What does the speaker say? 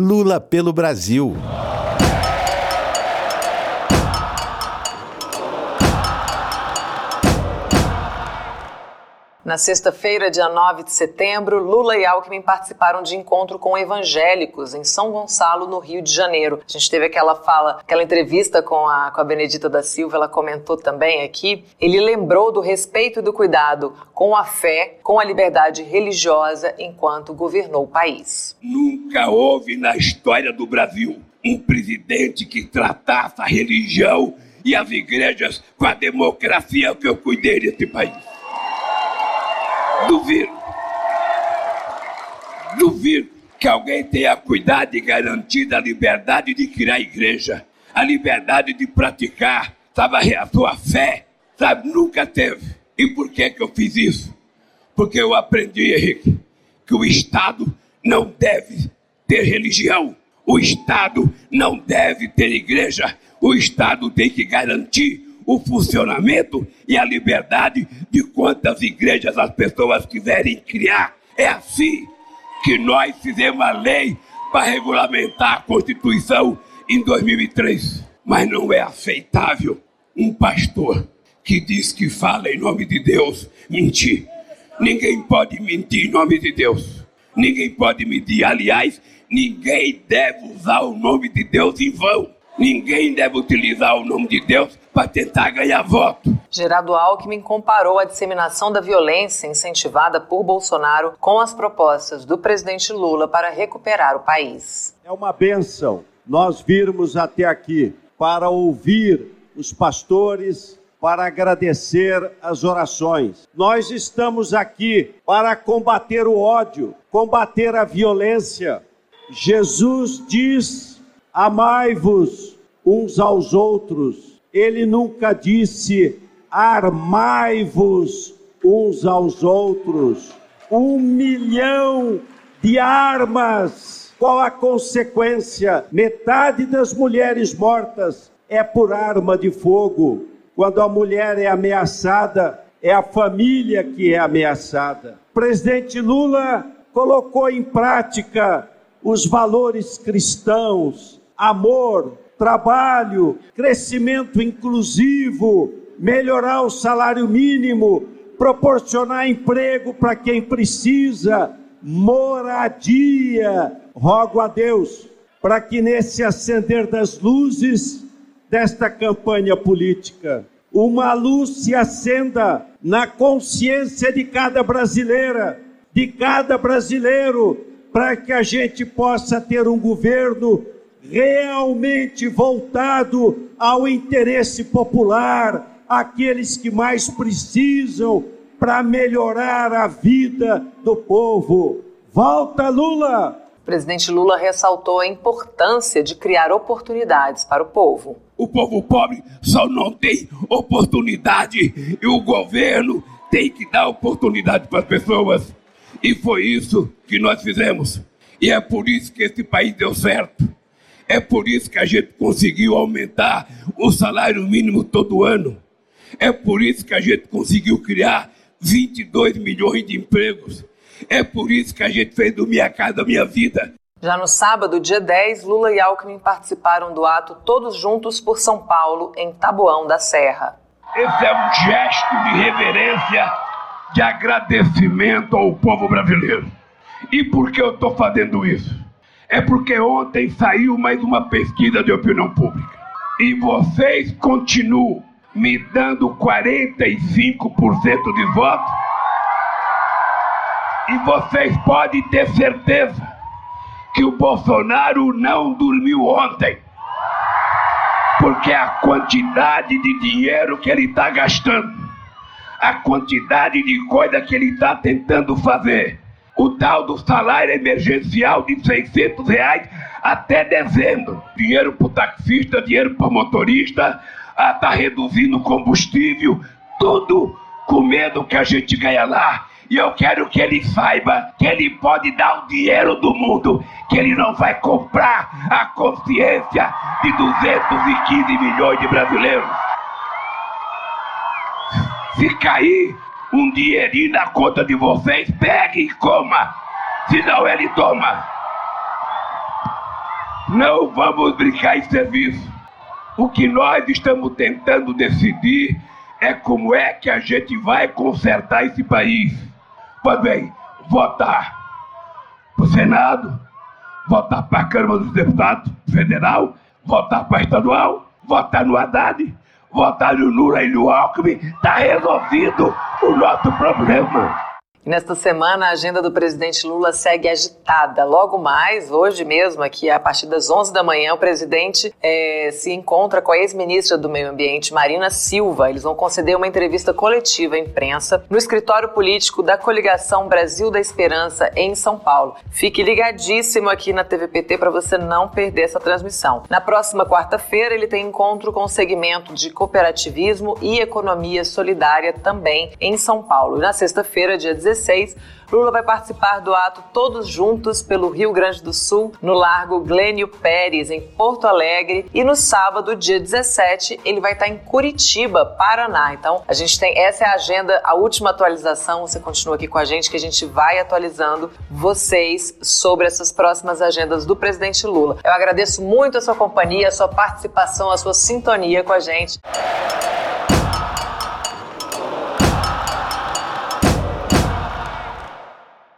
Lula pelo Brasil. Na sexta-feira, dia 9 de setembro, Lula e Alckmin participaram de encontro com evangélicos em São Gonçalo, no Rio de Janeiro. A gente teve aquela fala, aquela entrevista com a, com a Benedita da Silva, ela comentou também aqui. Ele lembrou do respeito e do cuidado com a fé, com a liberdade religiosa enquanto governou o país. Nunca houve na história do Brasil um presidente que tratasse a religião e as igrejas com a democracia que eu cuidei desse país. Duvido. Duvido que alguém tenha cuidado e garantido a liberdade de criar igreja, a liberdade de praticar, sabe, a sua fé, sabe, nunca teve. E por que que eu fiz isso? Porque eu aprendi, Henrique, que o Estado não deve ter religião, o Estado não deve ter igreja, o Estado tem que garantir o funcionamento e a liberdade de quantas igrejas as pessoas quiserem criar. É assim que nós fizemos a lei para regulamentar a Constituição em 2003. Mas não é aceitável um pastor que diz que fala em nome de Deus mentir. Ninguém pode mentir em nome de Deus. Ninguém pode mentir. Aliás, ninguém deve usar o nome de Deus em vão. Ninguém deve utilizar o nome de Deus para tentar ganhar voto. Gerardo Alckmin comparou a disseminação da violência incentivada por Bolsonaro com as propostas do presidente Lula para recuperar o país. É uma benção nós virmos até aqui para ouvir os pastores, para agradecer as orações. Nós estamos aqui para combater o ódio, combater a violência. Jesus diz: amai-vos uns aos outros ele nunca disse: armai-vos uns aos outros. Um milhão de armas. Qual a consequência? Metade das mulheres mortas é por arma de fogo. Quando a mulher é ameaçada, é a família que é ameaçada. O presidente Lula colocou em prática os valores cristãos, amor, trabalho, crescimento inclusivo, melhorar o salário mínimo, proporcionar emprego para quem precisa, moradia. Rogo a Deus para que nesse acender das luzes desta campanha política, uma luz se acenda na consciência de cada brasileira, de cada brasileiro, para que a gente possa ter um governo realmente voltado ao interesse popular, aqueles que mais precisam para melhorar a vida do povo. Volta Lula! O presidente Lula ressaltou a importância de criar oportunidades para o povo. O povo pobre só não tem oportunidade e o governo tem que dar oportunidade para as pessoas. E foi isso que nós fizemos. E é por isso que esse país deu certo. É por isso que a gente conseguiu aumentar o salário mínimo todo ano. É por isso que a gente conseguiu criar 22 milhões de empregos. É por isso que a gente fez do Minha Casa Minha Vida. Já no sábado, dia 10, Lula e Alckmin participaram do ato Todos Juntos por São Paulo, em Taboão da Serra. Esse é um gesto de reverência, de agradecimento ao povo brasileiro. E por que eu estou fazendo isso? É porque ontem saiu mais uma pesquisa de opinião pública. E vocês continuam me dando 45% de votos. E vocês podem ter certeza que o Bolsonaro não dormiu ontem. Porque a quantidade de dinheiro que ele está gastando, a quantidade de coisa que ele está tentando fazer, o tal do salário emergencial de 600 reais até dezembro. Dinheiro para taxista, dinheiro para motorista, está reduzindo o combustível, tudo com medo que a gente ganha lá. E eu quero que ele saiba que ele pode dar o dinheiro do mundo, que ele não vai comprar a consciência de 215 milhões de brasileiros. Se cair, um dinheirinho na conta de vocês, pegue e coma, senão ele toma. Não vamos brincar em serviço. O que nós estamos tentando decidir é como é que a gente vai consertar esse país. Pois bem, votar para o Senado, votar para a Câmara dos Deputados Federal, votar para estadual, votar no Haddad, votar no Lula e no Alckmin, está resolvido o nosso problema. Nesta semana, a agenda do presidente Lula segue agitada. Logo mais, hoje mesmo, aqui a partir das 11 da manhã, o presidente é, se encontra com a ex-ministra do Meio Ambiente, Marina Silva. Eles vão conceder uma entrevista coletiva à imprensa no escritório político da coligação Brasil da Esperança, em São Paulo. Fique ligadíssimo aqui na TVPT para você não perder essa transmissão. Na próxima quarta-feira, ele tem encontro com o segmento de cooperativismo e economia solidária também em São Paulo. E na sexta-feira, dia 16, 2016, Lula vai participar do ato Todos Juntos pelo Rio Grande do Sul, no Largo Glênio Pérez, em Porto Alegre. E no sábado, dia 17, ele vai estar em Curitiba, Paraná. Então, a gente tem essa é a agenda, a última atualização. Você continua aqui com a gente, que a gente vai atualizando vocês sobre essas próximas agendas do presidente Lula. Eu agradeço muito a sua companhia, a sua participação, a sua sintonia com a gente.